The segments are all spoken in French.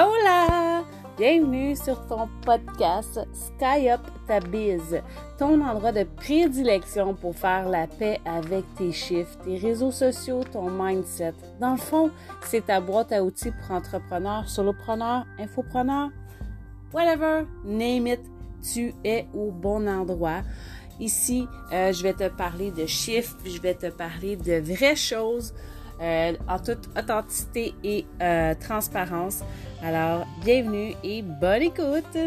Hola! Bienvenue sur ton podcast Sky Up ta biz, ton endroit de prédilection pour faire la paix avec tes chiffres, tes réseaux sociaux, ton mindset. Dans le fond, c'est ta boîte à outils pour entrepreneurs, solopreneurs, infopreneurs, whatever, name it, tu es au bon endroit. Ici, euh, je vais te parler de chiffres, je vais te parler de vraies choses euh, en toute authenticité et euh, transparence. Alors, bienvenue et bonne écoute!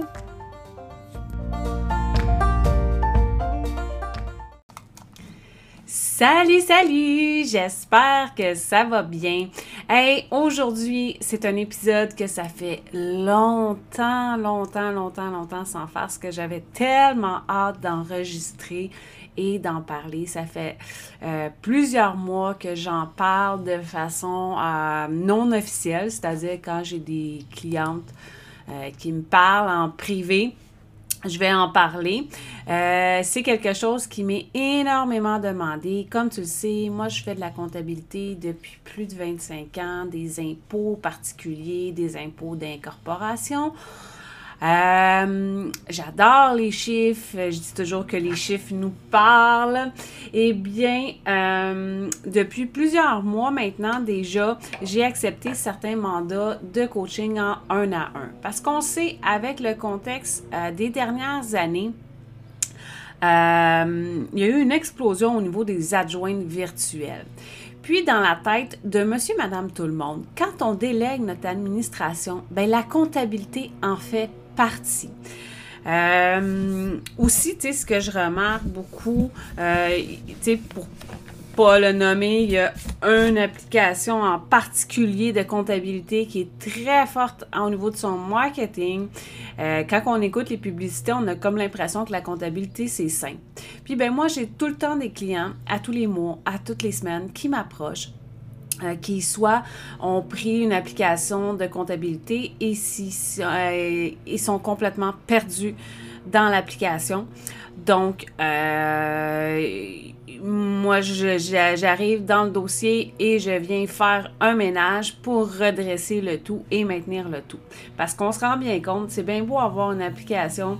Salut, salut! J'espère que ça va bien. Hey, aujourd'hui, c'est un épisode que ça fait longtemps, longtemps, longtemps, longtemps sans faire, ce que j'avais tellement hâte d'enregistrer et d'en parler. Ça fait euh, plusieurs mois que j'en parle de façon euh, non officielle, c'est-à-dire quand j'ai des clientes euh, qui me parlent en privé je vais en parler. C'est quelque chose qui m'est énormément demandé. Comme tu le sais, moi, je fais de la comptabilité depuis plus de 25 ans, des impôts particuliers, des impôts d'incorporation. Euh, j'adore les chiffres. Je dis toujours que les chiffres nous parlent. Eh bien, euh, depuis plusieurs mois maintenant déjà, j'ai accepté certains mandats de coaching en un à un. Parce qu'on sait, avec le contexte euh, des dernières années, il y a eu une explosion au niveau des adjointes virtuelles. Puis, dans la tête de monsieur, madame, tout le monde, quand on délègue notre administration, ben, la comptabilité en fait partie. Euh, aussi, tu sais, ce que je remarque beaucoup, euh, tu sais, pour pas le nommer, il y a une application en particulier de comptabilité qui est très forte au niveau de son marketing. Euh, quand on écoute les publicités, on a comme l'impression que la comptabilité, c'est simple. Puis ben moi, j'ai tout le temps des clients, à tous les mois, à toutes les semaines, qui m'approchent qui soit ont pris une application de comptabilité et si, euh, ils sont complètement perdus dans l'application. Donc, euh, moi, j'arrive dans le dossier et je viens faire un ménage pour redresser le tout et maintenir le tout. Parce qu'on se rend bien compte, c'est bien beau avoir une application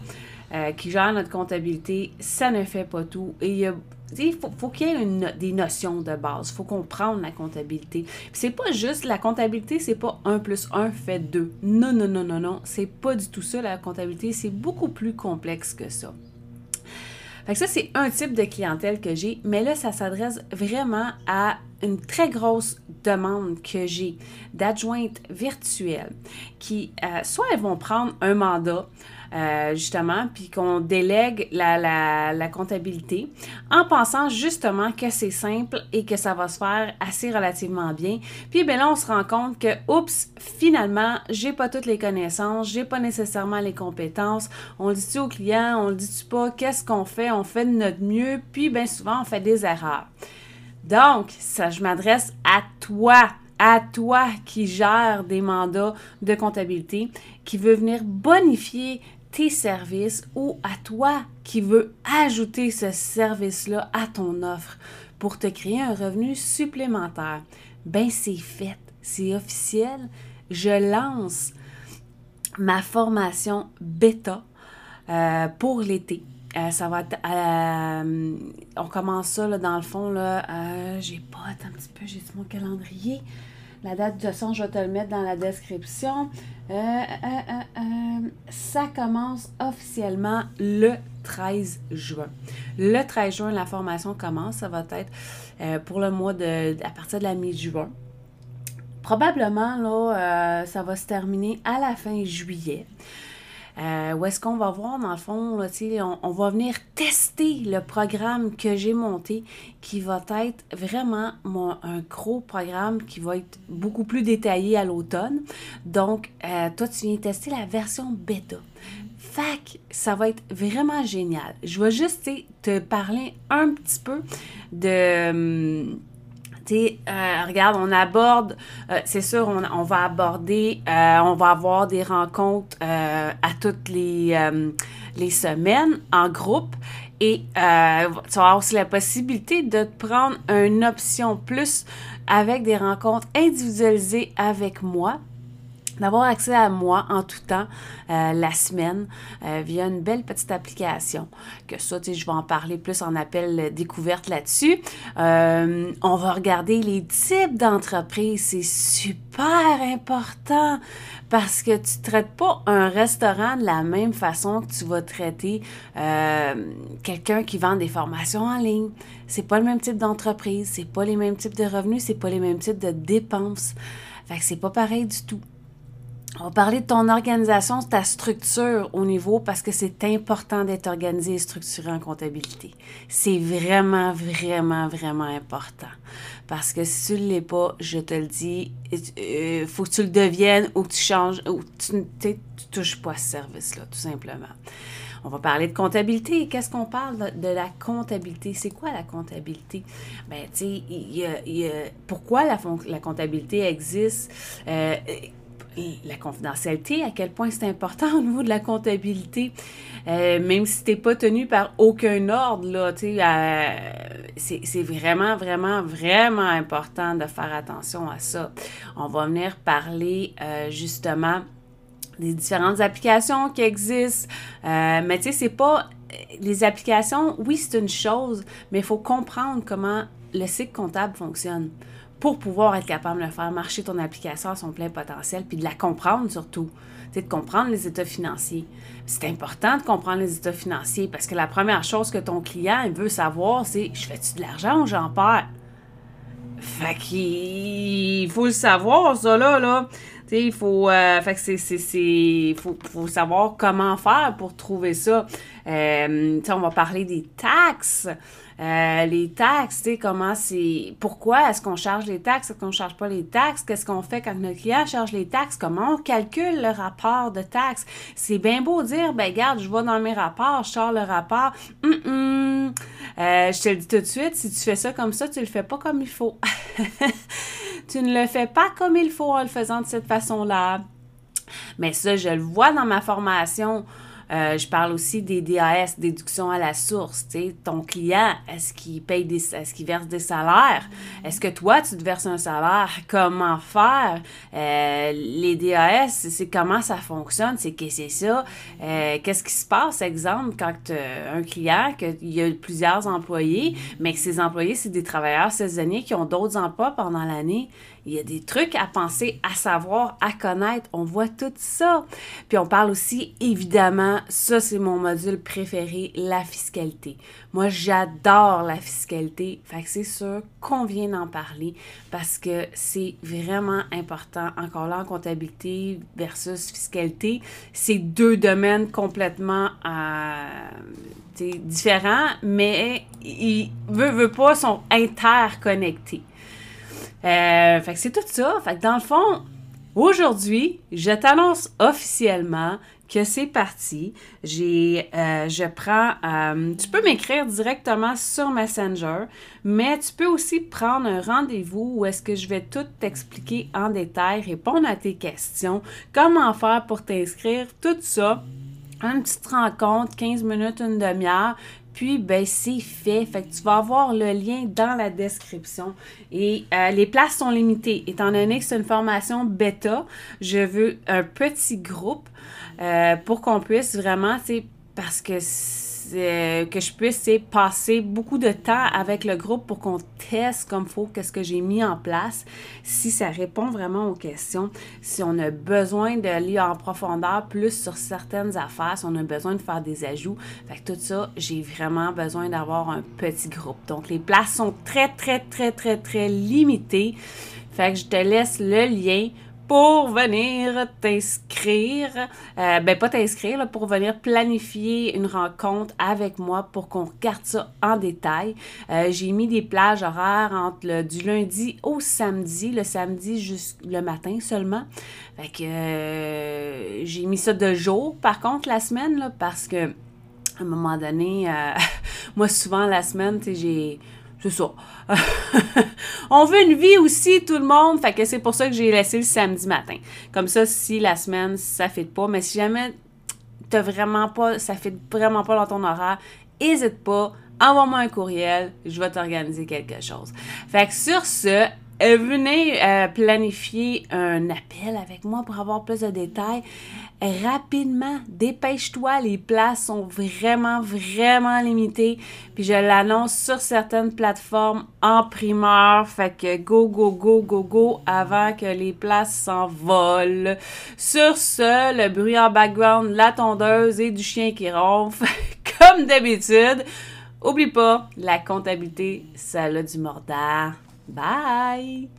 qui gère notre comptabilité, ça ne fait pas tout. Et il y a il faut, qu'il y ait des notions de base. Il faut comprendre la comptabilité. C'est pas juste la comptabilité, c'est pas 1 plus 1 fait 2. Non, non, non, non, non. C'est pas du tout ça, la comptabilité. C'est beaucoup plus complexe que ça. Fait que ça, c'est un type de clientèle que j'ai, mais là, ça s'adresse vraiment à une très grosse demande que j'ai d'adjointes virtuelles qui, euh, soit elles vont prendre un mandat, euh, justement, puis qu'on délègue la, la, comptabilité en pensant justement que c'est simple et que ça va se faire assez relativement bien. Puis ben là, on se rend compte que, oups, finalement, j'ai pas toutes les connaissances, j'ai pas nécessairement les compétences. On le dit-tu au client, on le dit-tu pas, qu'est-ce qu'on fait? On fait de notre mieux, puis bien souvent, on fait des erreurs. Donc, ça, je m'adresse à toi, à toi qui gère des mandats de comptabilité, qui veut venir bonifier tes services ou à toi qui veux ajouter ce service-là à ton offre pour te créer un revenu supplémentaire. Ben c'est fait, c'est officiel. Je lance ma formation bêta euh, pour l'été. Euh, ça va être, euh, on commence ça là, dans le fond là. j'ai pas un petit peu, j'ai mon calendrier? La date de son, je vais te le mettre dans la description. Euh, euh, euh, ça commence officiellement le 13 juin. Le 13 juin, la formation commence. Ça va être pour le mois de. à partir de la mi-juin. Probablement, là, ça va se terminer à la fin juillet. Euh, où est-ce qu'on va voir, dans le fond, on, va venir tester le programme que j'ai monté, qui va être vraiment un gros programme qui va être beaucoup plus détaillé à l'automne. Donc, euh, toi, tu viens tester la version bêta. Fac, ça va être vraiment génial. Je vais juste te parler un petit peu de hum, euh, regarde, on aborde, euh, c'est sûr, on, va aborder, euh, on va avoir des rencontres à toutes les, les semaines en groupe et tu vas aussi la possibilité de prendre une option plus avec des rencontres individualisées avec moi. D'avoir accès à moi en tout temps euh, la semaine euh, via une belle petite application. Que ça, tu je vais en parler plus en appel découverte là-dessus. Euh, on va regarder les types d'entreprises. C'est super important parce que tu traites pas un restaurant de la même façon que tu vas traiter quelqu'un qui vend des formations en ligne. C'est pas le même type d'entreprise, c'est pas les mêmes types de revenus, c'est pas les mêmes types de dépenses. Fait que c'est pas pareil du tout. On va parler de ton organisation, de ta structure au niveau parce que c'est important d'être organisé et structuré en comptabilité. C'est vraiment, vraiment, vraiment important. Parce que si tu ne l'es pas, je te le dis, il euh, faut que tu le deviennes ou que tu changes, ou tu ne touches pas à ce service-là, tout simplement. On va parler de comptabilité. Qu'est-ce qu'on parle de, la comptabilité? C'est quoi la comptabilité? Ben, tu sais, pourquoi la, comptabilité existe? Euh, la confidentialité, à quel point c'est important au niveau de la comptabilité. Euh, même si tu n'es pas tenu par aucun ordre, là, euh, c'est vraiment, vraiment, vraiment important de faire attention à ça. On va venir parler euh, justement des différentes applications qui existent. mais tu sais, c'est pas... Les applications, oui, c'est une chose, mais il faut comprendre comment le cycle comptable fonctionne pour pouvoir être capable de faire marcher ton application à son plein potentiel, puis de la comprendre surtout. C'est de comprendre les états financiers. C'est important de comprendre les états financiers parce que la première chose que ton client veut savoir, c'est je fais-tu de l'argent ou j'en perds? Fait qu'il faut le savoir, ça là, là. Il faut, euh, fait que c'est, faut, faut, savoir comment faire pour trouver ça. Euh, on va parler des taxes. Euh, les taxes, tu comment c'est. Pourquoi est-ce qu'on charge les taxes, est-ce qu'on charge pas les taxes? Qu'est-ce qu'on fait quand notre client charge les taxes? Comment on calcule le rapport de taxes? C'est bien beau dire, ben, regarde, je vais dans mes rapports, je sors le rapport. Hum, je te le dis tout de suite, si tu fais ça comme ça, tu le fais pas comme il faut. tu ne le fais pas comme il faut en le faisant de cette façon-là. Mais ça, je le vois dans ma formation. Euh, je parle aussi des DAS, déduction à la source. Ton client, est-ce qu'il paye des, est-ce qu'il verse des salaires? Est-ce que toi, tu te verses un salaire? Comment faire? Euh, les DAS, c'est comment ça fonctionne? C'est que c'est ça? Euh, qu'est-ce qui se passe, exemple, quand un client, qu'il y a plusieurs employés, mais que ces employés, c'est des travailleurs saisonniers qui ont d'autres emplois pendant l'année? Il y a des trucs à penser, à savoir, à connaître. On voit tout ça. Puis on parle aussi, évidemment, ça c'est mon module préféré, la fiscalité. Moi, j'adore la fiscalité. Fait que c'est sûr qu'on vient d'en parler parce que c'est vraiment important. Encore là, comptabilité versus fiscalité, c'est deux domaines complètement euh, différents, mais ils, veut, veut pas, sont interconnectés. Euh, fait que c'est tout ça. Fait que dans le fond, aujourd'hui, je t'annonce officiellement que c'est parti. J'ai, euh, je prends, euh, tu peux m'écrire directement sur Messenger, mais tu peux aussi prendre un rendez-vous où est-ce que je vais tout t'expliquer en détail, répondre à tes questions, comment faire pour t'inscrire, tout ça. Une petite rencontre, 15 minutes, une demi-heure, puis, ben, c'est fait. Fait que tu vas avoir le lien dans la description. Et euh, les places sont limitées. Étant donné que c'est une formation bêta, je veux un petit groupe euh, pour qu'on puisse vraiment, tu parce que que je puisse passer beaucoup de temps avec le groupe pour qu'on teste comme faut qu'est-ce que j'ai mis en place, si ça répond vraiment aux questions, si on a besoin de lire en profondeur plus sur certaines affaires, si on a besoin de faire des ajouts. Fait que tout ça, j'ai vraiment besoin d'avoir un petit groupe. Donc les places sont très, très, très, très, très limitées. Fait que je te laisse le lien pour venir t'inscrire, euh, ben pas t'inscrire, pour venir planifier une rencontre avec moi pour qu'on regarde ça en détail. Euh, j'ai mis des plages horaires entre le, du lundi au samedi, le samedi jusqu'au matin seulement. Fait que euh, j'ai mis ça de jour, par contre, la semaine, là, parce que à un moment donné, moi souvent la semaine, j'ai c'est ça. on veut une vie aussi, tout le monde. Fait que c'est pour ça que j'ai laissé le samedi matin. Comme ça, si la semaine, ça fait pas. Mais si jamais t'as vraiment pas, ça fait vraiment pas dans ton horaire, n'hésite pas, envoie-moi un courriel, je vais t'organiser quelque chose. Fait que sur ce, euh, venez euh, planifier un appel avec moi pour avoir plus de détails. Rapidement, dépêche-toi, les places sont vraiment, vraiment limitées. Puis je l'annonce sur certaines plateformes en primeur. Fait que go, go, go, go, go avant que les places s'envolent. Sur ce, le bruit en background, la tondeuse et du chien qui ronfle, comme d'habitude. Oublie pas, la comptabilité, ça a du mordant. Bye!